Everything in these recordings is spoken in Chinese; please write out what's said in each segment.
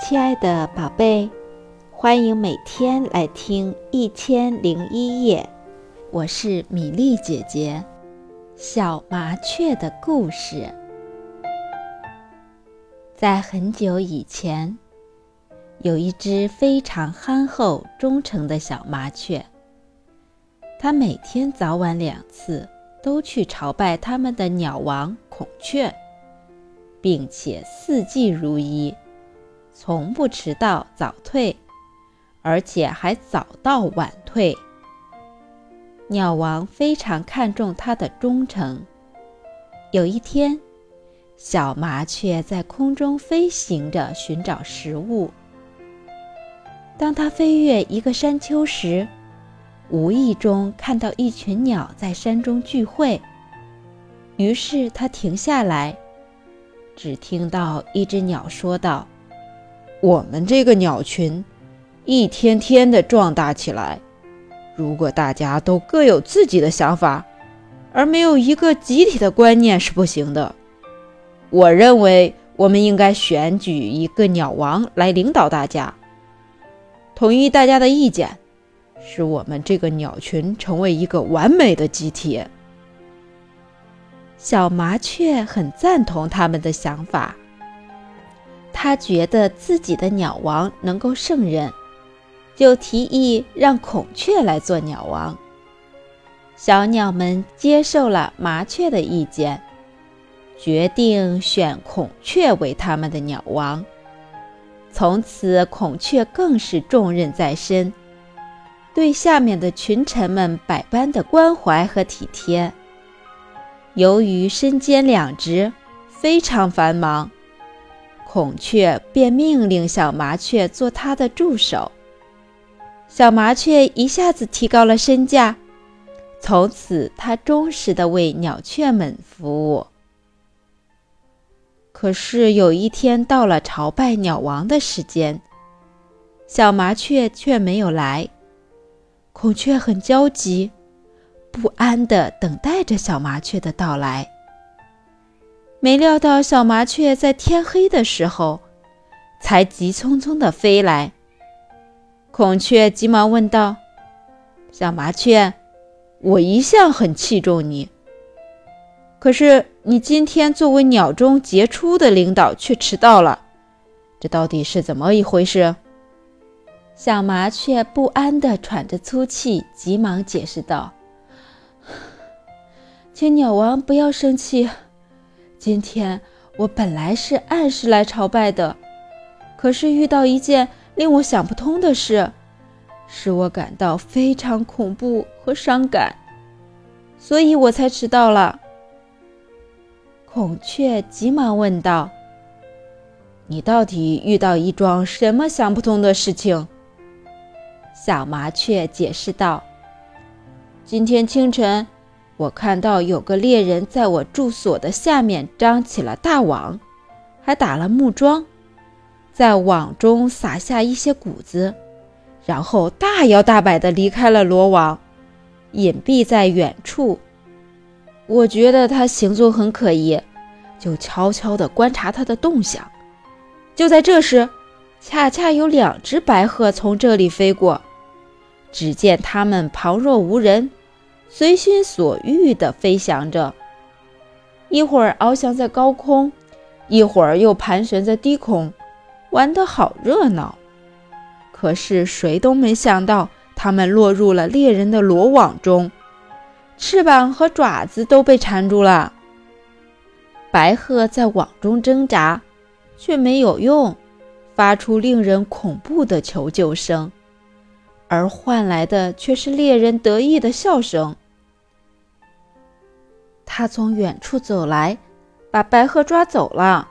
亲爱的宝贝，欢迎每天来听《一千零一夜》，我是米粒姐姐。小麻雀的故事，在很久以前，有一只非常憨厚、忠诚的小麻雀。它每天早晚两次都去朝拜他们的鸟王孔雀，并且四季如一。从不迟到早退，而且还早到晚退。鸟王非常看重它的忠诚。有一天，小麻雀在空中飞行着寻找食物。当它飞越一个山丘时，无意中看到一群鸟在山中聚会，于是它停下来，只听到一只鸟说道。我们这个鸟群一天天的壮大起来。如果大家都各有自己的想法，而没有一个集体的观念是不行的。我认为我们应该选举一个鸟王来领导大家，统一大家的意见，使我们这个鸟群成为一个完美的集体。小麻雀很赞同他们的想法。他觉得自己的鸟王能够胜任，就提议让孔雀来做鸟王。小鸟们接受了麻雀的意见，决定选孔雀为他们的鸟王。从此，孔雀更是重任在身，对下面的群臣们百般的关怀和体贴。由于身兼两职，非常繁忙。孔雀便命令小麻雀做它的助手。小麻雀一下子提高了身价，从此它忠实的为鸟雀们服务。可是有一天到了朝拜鸟王的时间，小麻雀却没有来。孔雀很焦急，不安的等待着小麻雀的到来。没料到，小麻雀在天黑的时候，才急匆匆地飞来。孔雀急忙问道：“小麻雀，我一向很器重你，可是你今天作为鸟中杰出的领导却迟到了，这到底是怎么一回事？”小麻雀不安地喘着粗气，急忙解释道：“ 请鸟王不要生气。”今天我本来是按时来朝拜的，可是遇到一件令我想不通的事，使我感到非常恐怖和伤感，所以我才迟到了。孔雀急忙问道：“你到底遇到一桩什么想不通的事情？”小麻雀解释道：“今天清晨。”我看到有个猎人在我住所的下面张起了大网，还打了木桩，在网中撒下一些谷子，然后大摇大摆地离开了罗网，隐蔽在远处。我觉得他行踪很可疑，就悄悄地观察他的动向。就在这时，恰恰有两只白鹤从这里飞过，只见它们旁若无人。随心所欲地飞翔着，一会儿翱翔在高空，一会儿又盘旋在低空，玩得好热闹。可是谁都没想到，它们落入了猎人的罗网中，翅膀和爪子都被缠住了。白鹤在网中挣扎，却没有用，发出令人恐怖的求救声，而换来的却是猎人得意的笑声。他从远处走来，把白鹤抓走了。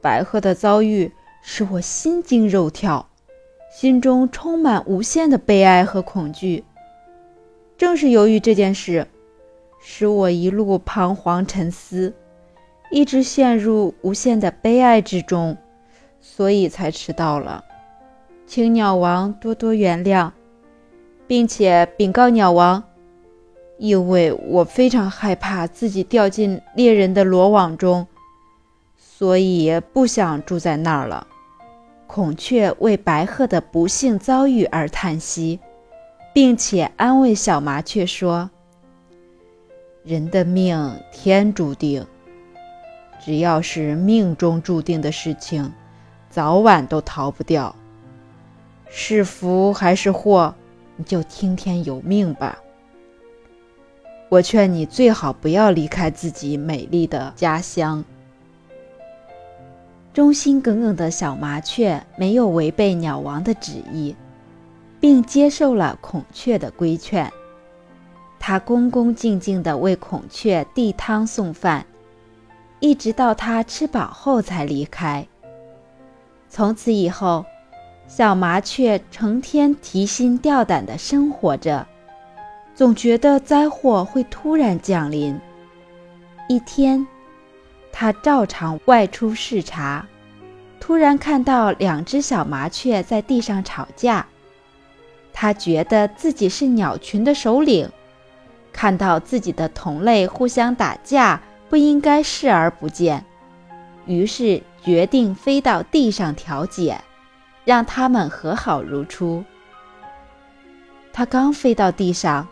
白鹤的遭遇使我心惊肉跳，心中充满无限的悲哀和恐惧。正是由于这件事，使我一路彷徨沉思，一直陷入无限的悲哀之中，所以才迟到了。请鸟王多多原谅，并且禀告鸟王。因为我非常害怕自己掉进猎人的罗网中，所以不想住在那儿了。孔雀为白鹤的不幸遭遇而叹息，并且安慰小麻雀说：“人的命天注定，只要是命中注定的事情，早晚都逃不掉。是福还是祸，你就听天由命吧。我劝你最好不要离开自己美丽的家乡。”忠心耿耿的小麻雀没有违背鸟王的旨意，并接受了孔雀的规劝。它恭恭敬敬地为孔雀递汤送饭，一直到它吃饱后才离开。从此以后，小麻雀成天提心吊胆地生活着，总觉得灾祸会突然降临。一天。他照常外出视察，突然看到两只小麻雀在地上吵架。他觉得自己是鸟群的首领，看到自己的同类互相打架，不应该视而不见，于是决定飞到地上调解，让他们和好如初。他刚飞到地上，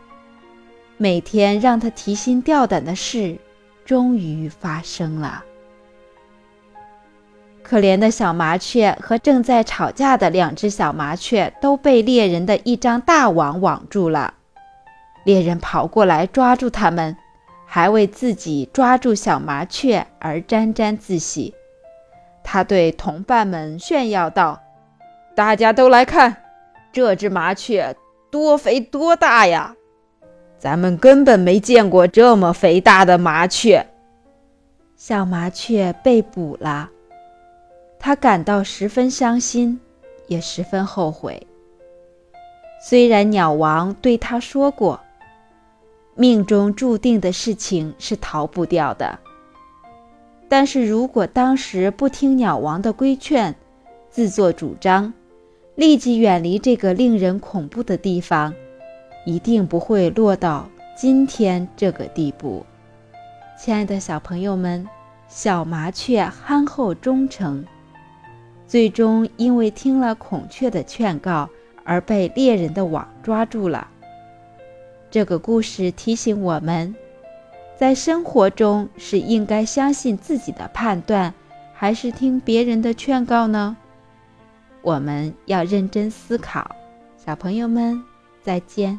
每天让他提心吊胆的事。终于发生了。可怜的小麻雀和正在吵架的两只小麻雀都被猎人的一张大网网住了。猎人跑过来抓住它们，还为自己抓住小麻雀而沾沾自喜。他对同伴们炫耀道：“大家都来看，这只麻雀多肥多大呀！”咱们根本没见过这么肥大的麻雀。小麻雀被捕了，他感到十分伤心，也十分后悔。虽然鸟王对他说过，命中注定的事情是逃不掉的，但是如果当时不听鸟王的规劝，自作主张，立即远离这个令人恐怖的地方。一定不会落到今天这个地步，亲爱的小朋友们，小麻雀憨厚忠诚，最终因为听了孔雀的劝告而被猎人的网抓住了。这个故事提醒我们，在生活中是应该相信自己的判断，还是听别人的劝告呢？我们要认真思考。小朋友们，再见。